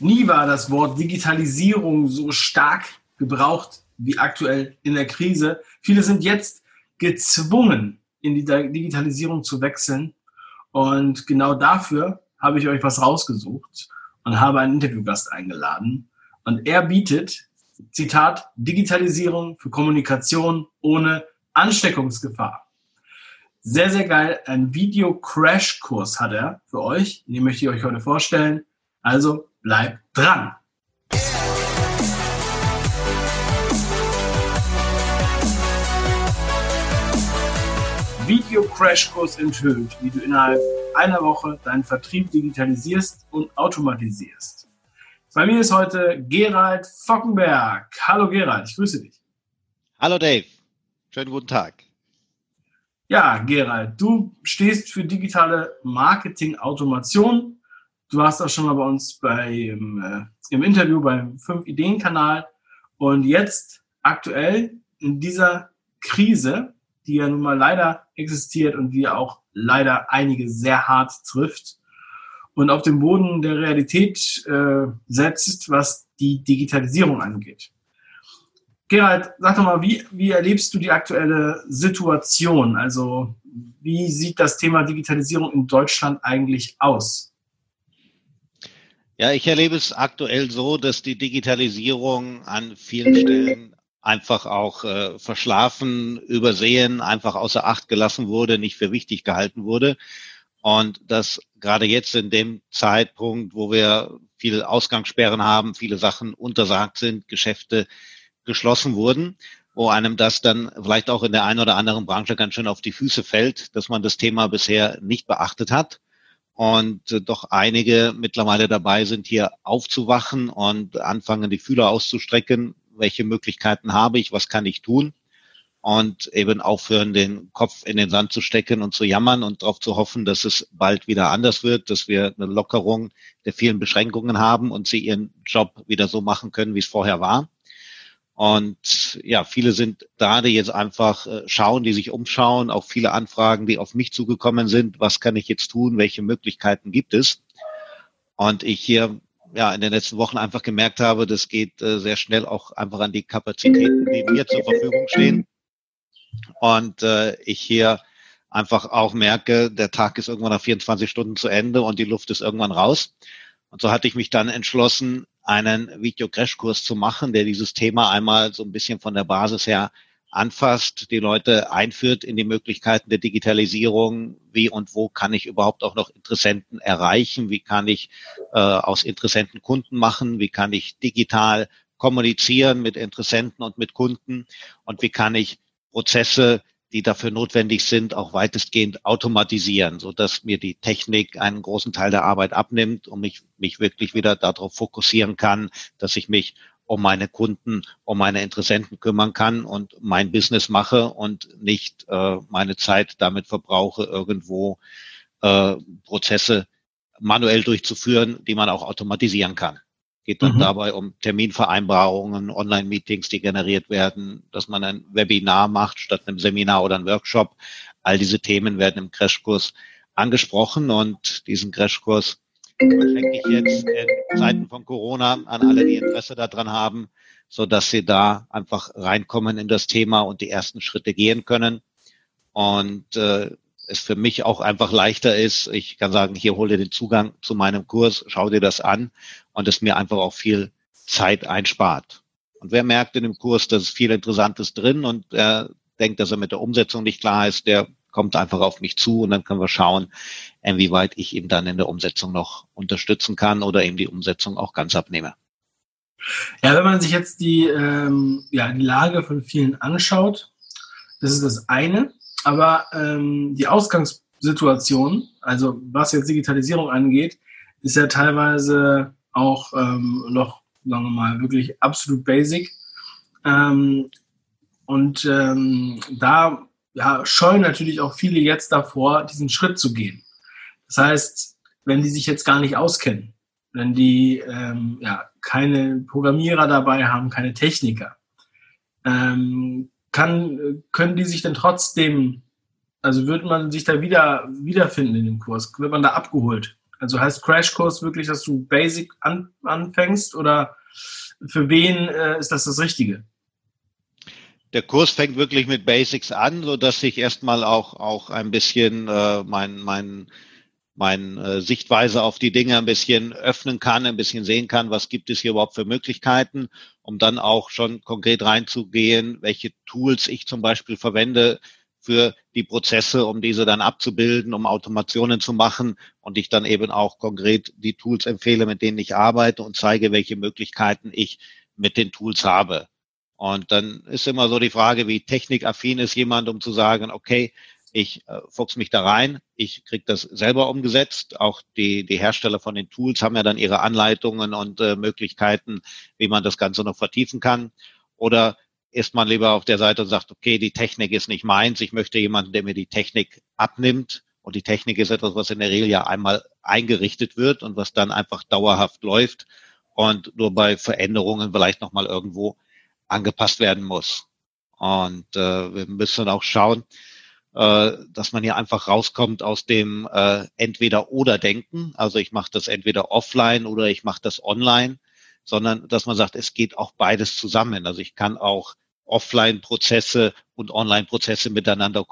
Nie war das Wort Digitalisierung so stark gebraucht wie aktuell in der Krise. Viele sind jetzt gezwungen, in die Digitalisierung zu wechseln. Und genau dafür habe ich euch was rausgesucht und habe einen Interviewgast eingeladen. Und er bietet, Zitat, Digitalisierung für Kommunikation ohne Ansteckungsgefahr. Sehr, sehr geil. Ein Video-Crash-Kurs hat er für euch. Den möchte ich euch heute vorstellen. Also bleibt dran. Video-Crash-Kurs enthüllt, wie du innerhalb einer Woche deinen Vertrieb digitalisierst und automatisierst. Bei mir ist heute Gerald Fockenberg. Hallo Gerald, ich grüße dich. Hallo Dave, schönen guten Tag. Ja, Gerald, du stehst für digitale Marketing-Automation. Du warst auch schon mal bei uns beim, äh, im Interview beim 5-Ideen-Kanal. Und jetzt aktuell in dieser Krise, die ja nun mal leider existiert und die auch leider einige sehr hart trifft und auf den Boden der Realität äh, setzt, was die Digitalisierung angeht. Gerald, sag doch mal, wie, wie erlebst du die aktuelle Situation? Also wie sieht das Thema Digitalisierung in Deutschland eigentlich aus? Ja, ich erlebe es aktuell so, dass die Digitalisierung an vielen Stellen einfach auch äh, verschlafen, übersehen, einfach außer Acht gelassen wurde, nicht für wichtig gehalten wurde. Und dass gerade jetzt in dem Zeitpunkt, wo wir viele Ausgangssperren haben, viele Sachen untersagt sind, Geschäfte geschlossen wurden, wo einem das dann vielleicht auch in der einen oder anderen Branche ganz schön auf die Füße fällt, dass man das Thema bisher nicht beachtet hat und äh, doch einige mittlerweile dabei sind, hier aufzuwachen und anfangen, die Fühler auszustrecken. Welche Möglichkeiten habe ich? Was kann ich tun? Und eben aufhören, den Kopf in den Sand zu stecken und zu jammern und darauf zu hoffen, dass es bald wieder anders wird, dass wir eine Lockerung der vielen Beschränkungen haben und sie ihren Job wieder so machen können, wie es vorher war. Und ja, viele sind da, die jetzt einfach äh, schauen, die sich umschauen, auch viele Anfragen, die auf mich zugekommen sind. Was kann ich jetzt tun? Welche Möglichkeiten gibt es? Und ich hier ja in den letzten Wochen einfach gemerkt habe, das geht äh, sehr schnell auch einfach an die Kapazitäten, die mir zur Verfügung stehen. Und äh, ich hier einfach auch merke, der Tag ist irgendwann nach 24 Stunden zu Ende und die Luft ist irgendwann raus. Und so hatte ich mich dann entschlossen, einen Video-Crash-Kurs zu machen, der dieses Thema einmal so ein bisschen von der Basis her anfasst, die Leute einführt in die Möglichkeiten der Digitalisierung, wie und wo kann ich überhaupt auch noch Interessenten erreichen, wie kann ich äh, aus Interessenten Kunden machen, wie kann ich digital kommunizieren mit Interessenten und mit Kunden und wie kann ich Prozesse die dafür notwendig sind, auch weitestgehend automatisieren, so dass mir die Technik einen großen Teil der Arbeit abnimmt und mich, mich wirklich wieder darauf fokussieren kann, dass ich mich um meine Kunden, um meine Interessenten kümmern kann und mein Business mache und nicht äh, meine Zeit damit verbrauche, irgendwo äh, Prozesse manuell durchzuführen, die man auch automatisieren kann geht dann mhm. dabei um Terminvereinbarungen, Online-Meetings, die generiert werden, dass man ein Webinar macht statt einem Seminar oder einem Workshop. All diese Themen werden im Crashkurs angesprochen und diesen Crashkurs verschenke ich jetzt in Zeiten von Corona an alle, die Interesse daran haben, so dass sie da einfach reinkommen in das Thema und die ersten Schritte gehen können. Und äh, es für mich auch einfach leichter ist. Ich kann sagen, hier hol dir den Zugang zu meinem Kurs, schau dir das an und es mir einfach auch viel Zeit einspart. Und wer merkt in dem Kurs, dass es viel Interessantes drin und er denkt, dass er mit der Umsetzung nicht klar ist, der kommt einfach auf mich zu und dann können wir schauen, inwieweit ich ihm dann in der Umsetzung noch unterstützen kann oder ihm die Umsetzung auch ganz abnehme. Ja, wenn man sich jetzt die, ähm, ja, die Lage von vielen anschaut, das ist das eine. Aber ähm, die Ausgangssituation, also was jetzt Digitalisierung angeht, ist ja teilweise auch ähm, noch, sagen wir mal, wirklich absolut basic. Ähm, und ähm, da ja, scheuen natürlich auch viele jetzt davor, diesen Schritt zu gehen. Das heißt, wenn die sich jetzt gar nicht auskennen, wenn die ähm, ja, keine Programmierer dabei haben, keine Techniker, ähm, kann, können die sich denn trotzdem, also wird man sich da wieder wiederfinden in dem Kurs? Wird man da abgeholt? Also heißt Crashkurs wirklich, dass du Basic an, anfängst oder für wen äh, ist das das Richtige? Der Kurs fängt wirklich mit Basics an, so dass ich erstmal auch auch ein bisschen äh, mein mein meine äh, Sichtweise auf die Dinge ein bisschen öffnen kann, ein bisschen sehen kann, was gibt es hier überhaupt für Möglichkeiten, um dann auch schon konkret reinzugehen, welche Tools ich zum Beispiel verwende für die Prozesse, um diese dann abzubilden, um Automationen zu machen und ich dann eben auch konkret die Tools empfehle, mit denen ich arbeite und zeige, welche Möglichkeiten ich mit den Tools habe. Und dann ist immer so die Frage, wie technikaffin ist jemand, um zu sagen, okay, ich äh, fuchs mich da rein, ich kriege das selber umgesetzt. Auch die, die Hersteller von den Tools haben ja dann ihre Anleitungen und äh, Möglichkeiten, wie man das Ganze noch vertiefen kann. Oder ist man lieber auf der Seite und sagt, okay, die Technik ist nicht meins, ich möchte jemanden, der mir die Technik abnimmt. Und die Technik ist etwas, was in der Regel ja einmal eingerichtet wird und was dann einfach dauerhaft läuft und nur bei Veränderungen vielleicht nochmal irgendwo angepasst werden muss. Und äh, wir müssen auch schauen, äh, dass man hier einfach rauskommt aus dem äh, Entweder-Oder-Denken. Also ich mache das entweder offline oder ich mache das online, sondern dass man sagt, es geht auch beides zusammen. Also ich kann auch Offline-Prozesse und Online-Prozesse miteinander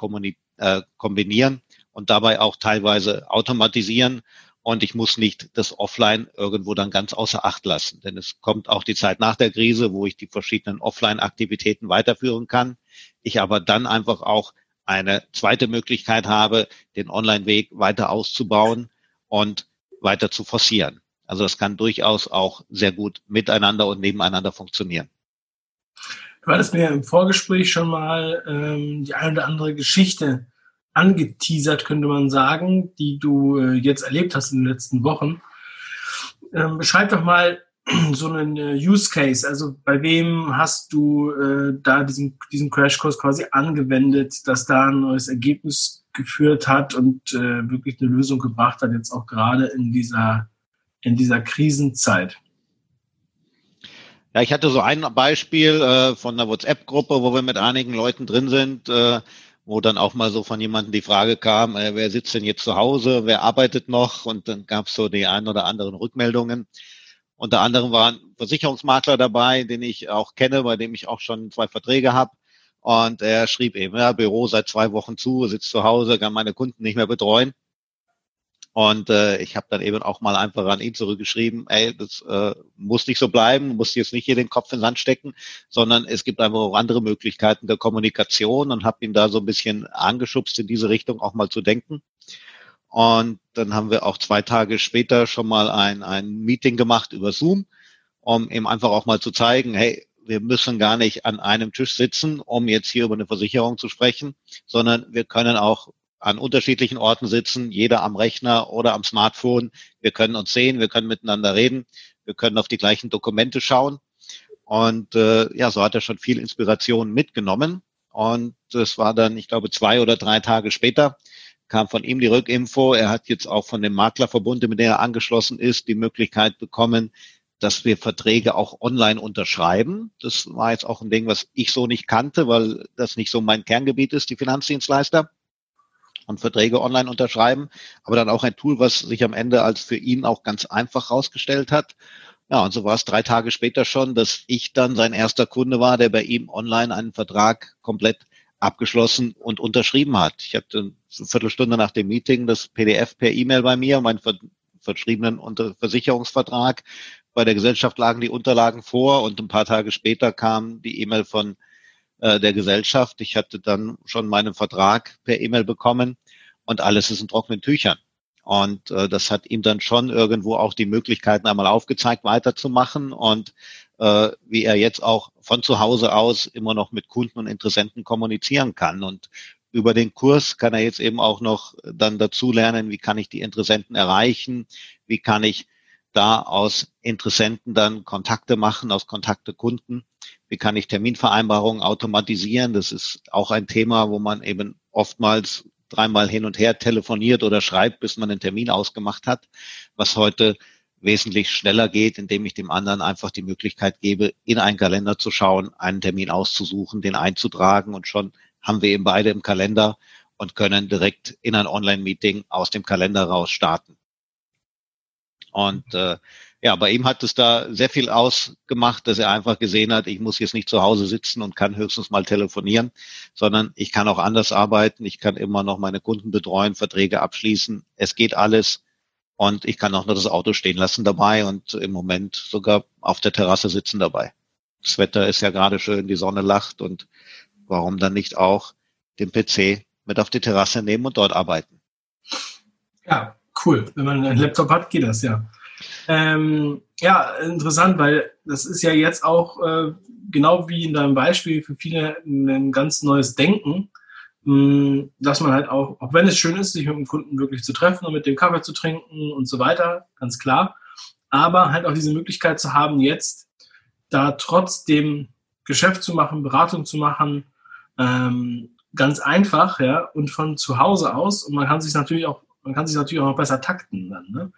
äh, kombinieren und dabei auch teilweise automatisieren. Und ich muss nicht das Offline irgendwo dann ganz außer Acht lassen. Denn es kommt auch die Zeit nach der Krise, wo ich die verschiedenen Offline-Aktivitäten weiterführen kann. Ich aber dann einfach auch eine zweite Möglichkeit habe, den Online-Weg weiter auszubauen und weiter zu forcieren. Also das kann durchaus auch sehr gut miteinander und nebeneinander funktionieren. Du hattest mir im Vorgespräch schon mal ähm, die eine oder andere Geschichte angeteasert, könnte man sagen, die du äh, jetzt erlebt hast in den letzten Wochen. Ähm, beschreib doch mal, so einen äh, Use Case? Also bei wem hast du äh, da diesen, diesen Crashkurs quasi angewendet, dass da ein neues Ergebnis geführt hat und äh, wirklich eine Lösung gebracht hat, jetzt auch gerade in dieser, in dieser Krisenzeit? Ja, ich hatte so ein Beispiel äh, von einer WhatsApp-Gruppe, wo wir mit einigen Leuten drin sind, äh, wo dann auch mal so von jemandem die Frage kam, äh, wer sitzt denn jetzt zu Hause, wer arbeitet noch? Und dann gab es so die ein oder anderen Rückmeldungen. Unter anderem war ein Versicherungsmakler dabei, den ich auch kenne, bei dem ich auch schon zwei Verträge habe. Und er schrieb eben, ja, Büro seit zwei Wochen zu, sitzt zu Hause, kann meine Kunden nicht mehr betreuen. Und äh, ich habe dann eben auch mal einfach an ihn zurückgeschrieben, ey, das äh, muss nicht so bleiben, muss jetzt nicht hier den Kopf in den Sand stecken, sondern es gibt einfach auch andere Möglichkeiten der Kommunikation und habe ihn da so ein bisschen angeschubst, in diese Richtung auch mal zu denken. Und dann haben wir auch zwei Tage später schon mal ein, ein Meeting gemacht über Zoom, um eben einfach auch mal zu zeigen, hey, wir müssen gar nicht an einem Tisch sitzen, um jetzt hier über eine Versicherung zu sprechen, sondern wir können auch an unterschiedlichen Orten sitzen, jeder am Rechner oder am Smartphone. Wir können uns sehen, wir können miteinander reden, wir können auf die gleichen Dokumente schauen. Und äh, ja, so hat er schon viel Inspiration mitgenommen. Und das war dann, ich glaube, zwei oder drei Tage später, kam von ihm die Rückinfo. Er hat jetzt auch von dem Maklerverbund, mit dem er angeschlossen ist, die Möglichkeit bekommen, dass wir Verträge auch online unterschreiben. Das war jetzt auch ein Ding, was ich so nicht kannte, weil das nicht so mein Kerngebiet ist, die Finanzdienstleister und Verträge online unterschreiben. Aber dann auch ein Tool, was sich am Ende als für ihn auch ganz einfach herausgestellt hat. Ja, und so war es drei Tage später schon, dass ich dann sein erster Kunde war, der bei ihm online einen Vertrag komplett abgeschlossen und unterschrieben hat. Ich hatte eine Viertelstunde nach dem Meeting das PDF per E-Mail bei mir, meinen ver verschriebenen Versicherungsvertrag. Bei der Gesellschaft lagen die Unterlagen vor und ein paar Tage später kam die E-Mail von äh, der Gesellschaft. Ich hatte dann schon meinen Vertrag per E-Mail bekommen und alles ist in trockenen Tüchern. Und äh, das hat ihm dann schon irgendwo auch die Möglichkeiten einmal aufgezeigt, weiterzumachen. Und äh, wie er jetzt auch von zu Hause aus immer noch mit Kunden und Interessenten kommunizieren kann. Und über den Kurs kann er jetzt eben auch noch dann dazu lernen, wie kann ich die Interessenten erreichen, wie kann ich da aus Interessenten dann Kontakte machen, aus Kontakte Kunden, wie kann ich Terminvereinbarungen automatisieren. Das ist auch ein Thema, wo man eben oftmals dreimal hin und her telefoniert oder schreibt, bis man einen Termin ausgemacht hat, was heute wesentlich schneller geht, indem ich dem anderen einfach die Möglichkeit gebe, in einen Kalender zu schauen, einen Termin auszusuchen, den einzutragen und schon haben wir eben beide im Kalender und können direkt in ein Online-Meeting aus dem Kalender raus starten. Und äh, ja, bei ihm hat es da sehr viel ausgemacht, dass er einfach gesehen hat, ich muss jetzt nicht zu Hause sitzen und kann höchstens mal telefonieren, sondern ich kann auch anders arbeiten. Ich kann immer noch meine Kunden betreuen, Verträge abschließen. Es geht alles. Und ich kann auch nur das Auto stehen lassen dabei und im Moment sogar auf der Terrasse sitzen dabei. Das Wetter ist ja gerade schön, die Sonne lacht und warum dann nicht auch den PC mit auf die Terrasse nehmen und dort arbeiten? Ja, cool. Wenn man einen Laptop hat, geht das ja. Ähm, ja, interessant, weil das ist ja jetzt auch äh, genau wie in deinem Beispiel für viele ein ganz neues Denken, mh, hm, dass man halt auch, auch wenn es schön ist, sich mit dem Kunden wirklich zu treffen und mit dem Kaffee zu trinken und so weiter, ganz klar, aber halt auch diese Möglichkeit zu haben, jetzt da trotzdem Geschäft zu machen, Beratung zu machen, ähm, ganz einfach, ja, und von zu Hause aus. Und man kann sich natürlich auch man kann sich natürlich auch noch besser takten dann. Ne?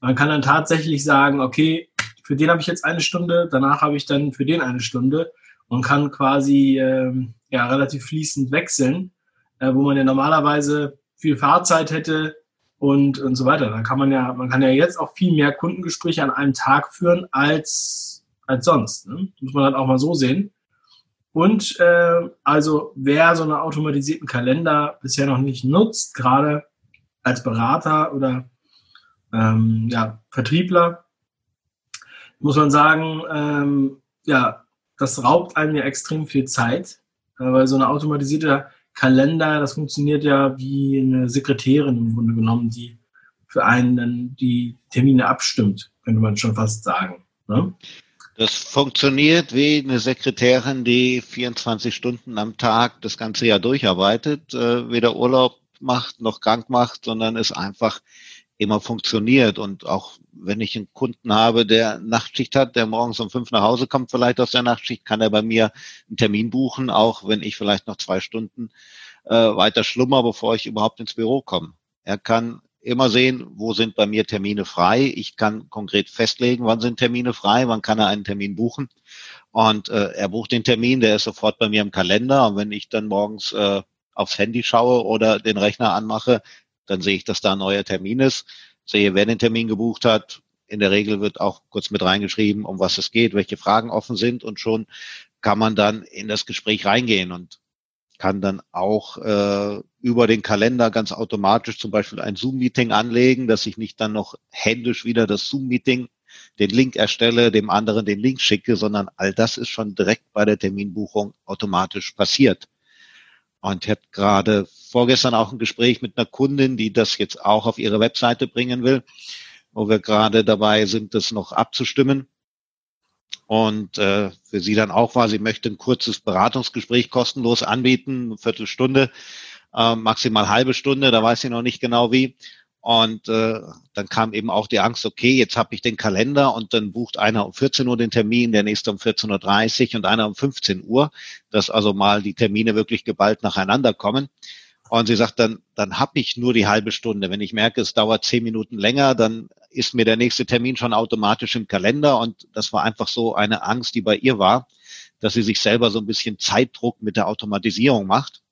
Man kann dann tatsächlich sagen, okay, für den habe ich jetzt eine Stunde, danach habe ich dann für den eine Stunde und kann quasi ähm, ja, relativ fließend wechseln, äh, wo man ja normalerweise viel Fahrzeit hätte und, und so weiter. Da kann man ja, man kann ja jetzt auch viel mehr Kundengespräche an einem Tag führen als, als sonst. Ne? Muss man halt auch mal so sehen. Und äh, also wer so einen automatisierten Kalender bisher noch nicht nutzt, gerade als Berater oder ähm, ja, Vertriebler, muss man sagen, ähm, ja, das raubt einem ja extrem viel Zeit, äh, weil so eine automatisierte Kalender, das funktioniert ja wie eine Sekretärin im Grunde genommen, die für einen dann die Termine abstimmt, könnte man schon fast sagen. Ne? Das funktioniert wie eine Sekretärin, die 24 Stunden am Tag das ganze Jahr durcharbeitet, äh, weder Urlaub macht, noch krank macht, sondern es einfach immer funktioniert. Und auch wenn ich einen Kunden habe, der Nachtschicht hat, der morgens um fünf nach Hause kommt, vielleicht aus der Nachtschicht, kann er bei mir einen Termin buchen, auch wenn ich vielleicht noch zwei Stunden äh, weiter schlummer, bevor ich überhaupt ins Büro komme. Er kann immer sehen, wo sind bei mir Termine frei. Ich kann konkret festlegen, wann sind Termine frei, wann kann er einen Termin buchen. Und äh, er bucht den Termin, der ist sofort bei mir im Kalender. Und wenn ich dann morgens äh, aufs Handy schaue oder den Rechner anmache, dann sehe ich, dass da ein neuer Termin ist, sehe, wer den Termin gebucht hat. In der Regel wird auch kurz mit reingeschrieben, um was es geht, welche Fragen offen sind und schon kann man dann in das Gespräch reingehen und kann dann auch äh, über den Kalender ganz automatisch zum Beispiel ein Zoom-Meeting anlegen, dass ich nicht dann noch händisch wieder das Zoom-Meeting, den Link erstelle, dem anderen den Link schicke, sondern all das ist schon direkt bei der Terminbuchung automatisch passiert. Und ich hatte gerade vorgestern auch ein Gespräch mit einer Kundin, die das jetzt auch auf ihre Webseite bringen will, wo wir gerade dabei sind, das noch abzustimmen. Und äh, für sie dann auch war, sie möchte ein kurzes Beratungsgespräch kostenlos anbieten, eine Viertelstunde, äh, maximal halbe Stunde, da weiß sie noch nicht genau wie. Und äh, dann kam eben auch die Angst, okay, jetzt habe ich den Kalender und dann bucht einer um 14 Uhr den Termin, der nächste um 14.30 Uhr und einer um 15 Uhr, dass also mal die Termine wirklich geballt nacheinander kommen. Und sie sagt dann, dann habe ich nur die halbe Stunde. Wenn ich merke, es dauert zehn Minuten länger, dann ist mir der nächste Termin schon automatisch im Kalender. Und das war einfach so eine Angst, die bei ihr war, dass sie sich selber so ein bisschen Zeitdruck mit der Automatisierung macht.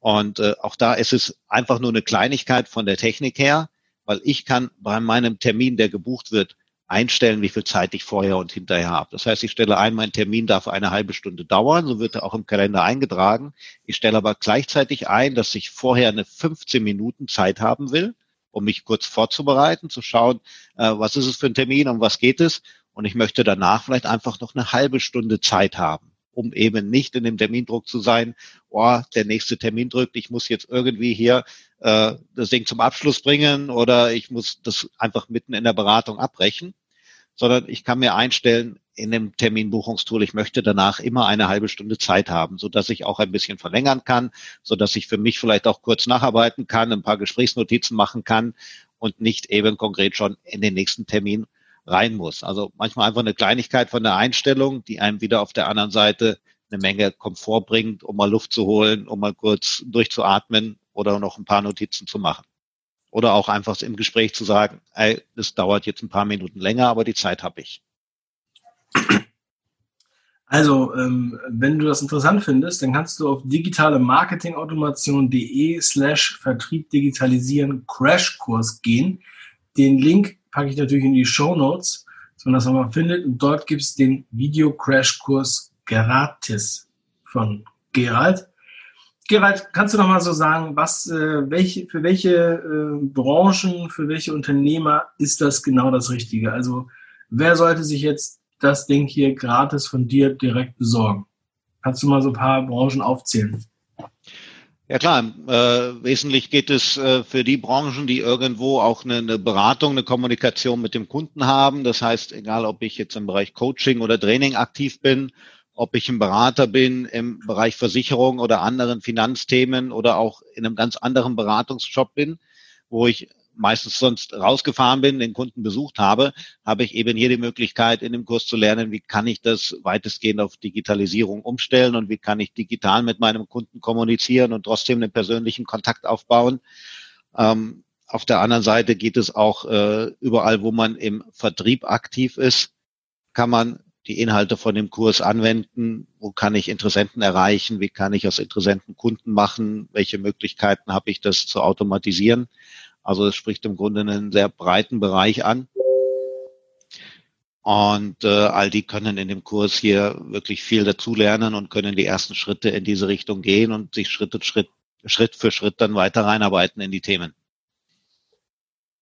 Und äh, auch da ist es einfach nur eine Kleinigkeit von der Technik her, weil ich kann bei meinem Termin, der gebucht wird, einstellen, wie viel Zeit ich vorher und hinterher habe. Das heißt, ich stelle ein, mein Termin darf eine halbe Stunde dauern, so wird er auch im Kalender eingetragen. Ich stelle aber gleichzeitig ein, dass ich vorher eine 15 Minuten Zeit haben will, um mich kurz vorzubereiten, zu schauen, äh, was ist es für ein Termin, um was geht es. Und ich möchte danach vielleicht einfach noch eine halbe Stunde Zeit haben um eben nicht in dem Termindruck zu sein, oh, der nächste Termin drückt, ich muss jetzt irgendwie hier äh, das Ding zum Abschluss bringen oder ich muss das einfach mitten in der Beratung abbrechen, sondern ich kann mir einstellen in dem Terminbuchungstool, ich möchte danach immer eine halbe Stunde Zeit haben, so dass ich auch ein bisschen verlängern kann, so dass ich für mich vielleicht auch kurz nacharbeiten kann, ein paar Gesprächsnotizen machen kann und nicht eben konkret schon in den nächsten Termin rein muss. Also manchmal einfach eine Kleinigkeit von der Einstellung, die einem wieder auf der anderen Seite eine Menge Komfort bringt, um mal Luft zu holen, um mal kurz durchzuatmen oder noch ein paar Notizen zu machen. Oder auch einfach im Gespräch zu sagen, ey, das dauert jetzt ein paar Minuten länger, aber die Zeit habe ich. Also, ähm, wenn du das interessant findest, dann kannst du auf digitalemarketingautomation.de slash Vertrieb digitalisieren Crashkurs gehen. Den Link packe ich natürlich in die Show Notes, dass man das nochmal findet. Und dort gibt es den Video-Crash-Kurs gratis von Gerald. Gerald, kannst du noch mal so sagen, was, äh, welche, für welche äh, Branchen, für welche Unternehmer ist das genau das Richtige? Also wer sollte sich jetzt das Ding hier gratis von dir direkt besorgen? Kannst du mal so ein paar Branchen aufzählen? Ja klar, äh, wesentlich geht es äh, für die Branchen, die irgendwo auch eine, eine, Beratung, eine Kommunikation mit dem Kunden haben. Das heißt, egal ob ich jetzt im Bereich Coaching oder Training aktiv bin ob ich ein Berater bin im Bereich Versicherung oder anderen Finanzthemen oder auch in einem ganz anderen Beratungsjob bin, wo ich meistens sonst rausgefahren bin, den Kunden besucht habe, habe ich eben hier die Möglichkeit, in dem Kurs zu lernen, wie kann ich das weitestgehend auf Digitalisierung umstellen und wie kann ich digital mit meinem Kunden kommunizieren und trotzdem einen persönlichen Kontakt aufbauen. Ähm, auf der anderen Seite geht es auch äh, überall, wo man im Vertrieb aktiv ist, kann man die Inhalte von dem Kurs anwenden? Wo kann ich Interessenten erreichen? Wie kann ich aus Interessenten Kunden machen? Welche Möglichkeiten habe ich, das zu automatisieren? Also es spricht im Grunde einen sehr breiten Bereich an. Und äh, all die können in dem Kurs hier wirklich viel dazulernen und können die ersten Schritte in diese Richtung gehen und sich Schritt, Schritt, Schritt für Schritt dann weiter reinarbeiten in die Themen.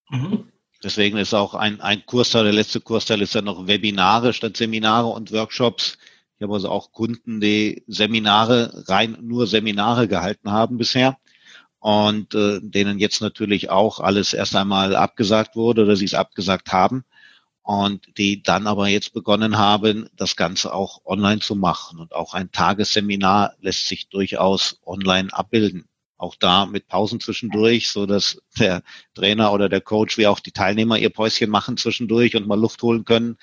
Mhm. Deswegen ist auch ein, ein Kursteil, der letzte Kursteil ist ja noch Webinare statt Seminare und Workshops. Ich habe also auch Kunden, die Seminare, rein nur Seminare gehalten haben bisher und äh, denen jetzt natürlich auch alles erst einmal abgesagt wurde oder sie es abgesagt haben und die dann aber jetzt begonnen haben, das Ganze auch online zu machen. Und auch ein Tagesseminar lässt sich durchaus online abbilden auch da mit Pausen zwischendurch, so dass der Trainer oder der Coach wie auch die Teilnehmer ihr Päuschen machen zwischendurch und mal Luft holen können.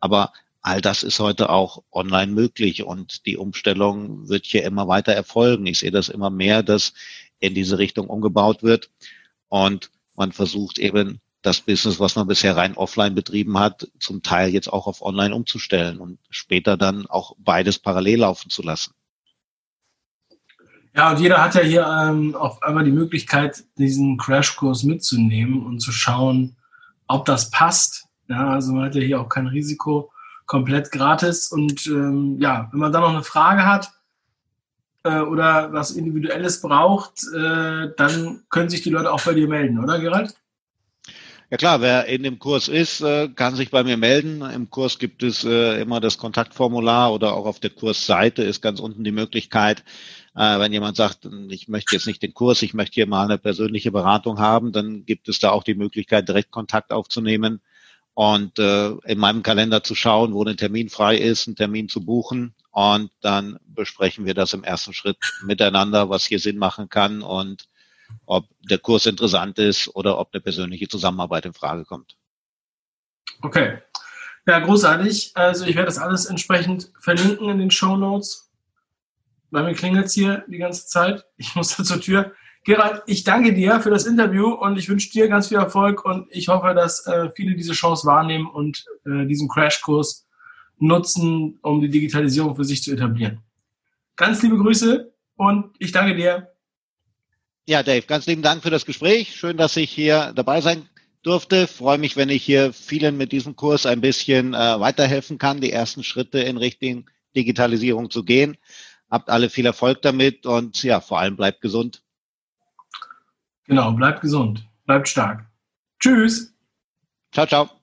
Aber all das ist heute auch online möglich und die Umstellung wird hier immer weiter erfolgen. Ich sehe das immer mehr, dass in diese Richtung umgebaut wird und man versucht eben das Business, was man bisher rein offline betrieben hat, zum Teil jetzt auch auf online umzustellen und später dann auch beides parallel laufen zu lassen. Ja, und jeder hat ja hier ähm, auf einmal die Möglichkeit, diesen Crashkurs mitzunehmen und zu schauen, ob das passt. Ja, also man hat ja hier auch kein Risiko, komplett gratis. Und ähm, ja, wenn man da noch eine Frage hat äh, oder was Individuelles braucht, äh, dann können sich die Leute auch bei dir melden, oder Gerald? Ja klar, wer in dem Kurs ist, äh, kann sich bei mir melden. Im Kurs gibt es äh, immer das Kontaktformular oder auch auf der Kursseite ist ganz unten die Möglichkeit, wenn jemand sagt, ich möchte jetzt nicht den Kurs, ich möchte hier mal eine persönliche Beratung haben, dann gibt es da auch die Möglichkeit, direkt Kontakt aufzunehmen und in meinem Kalender zu schauen, wo ein Termin frei ist, einen Termin zu buchen. Und dann besprechen wir das im ersten Schritt miteinander, was hier Sinn machen kann und ob der Kurs interessant ist oder ob eine persönliche Zusammenarbeit in Frage kommt. Okay. Ja, großartig. Also ich werde das alles entsprechend verlinken in den Show Notes bei mir klingelt es hier die ganze Zeit. Ich muss da zur Tür. Gerald, ich danke dir für das Interview und ich wünsche dir ganz viel Erfolg und ich hoffe, dass äh, viele diese Chance wahrnehmen und äh, diesen Crashkurs nutzen, um die Digitalisierung für sich zu etablieren. Ganz liebe Grüße und ich danke dir. Ja, Dave, ganz lieben Dank für das Gespräch. Schön, dass ich hier dabei sein durfte. Freue mich, wenn ich hier vielen mit diesem Kurs ein bisschen äh, weiterhelfen kann, die ersten Schritte in Richtung Digitalisierung zu gehen. Habt alle viel Erfolg damit und ja, vor allem bleibt gesund. Genau, bleibt gesund, bleibt stark. Tschüss. Ciao, ciao.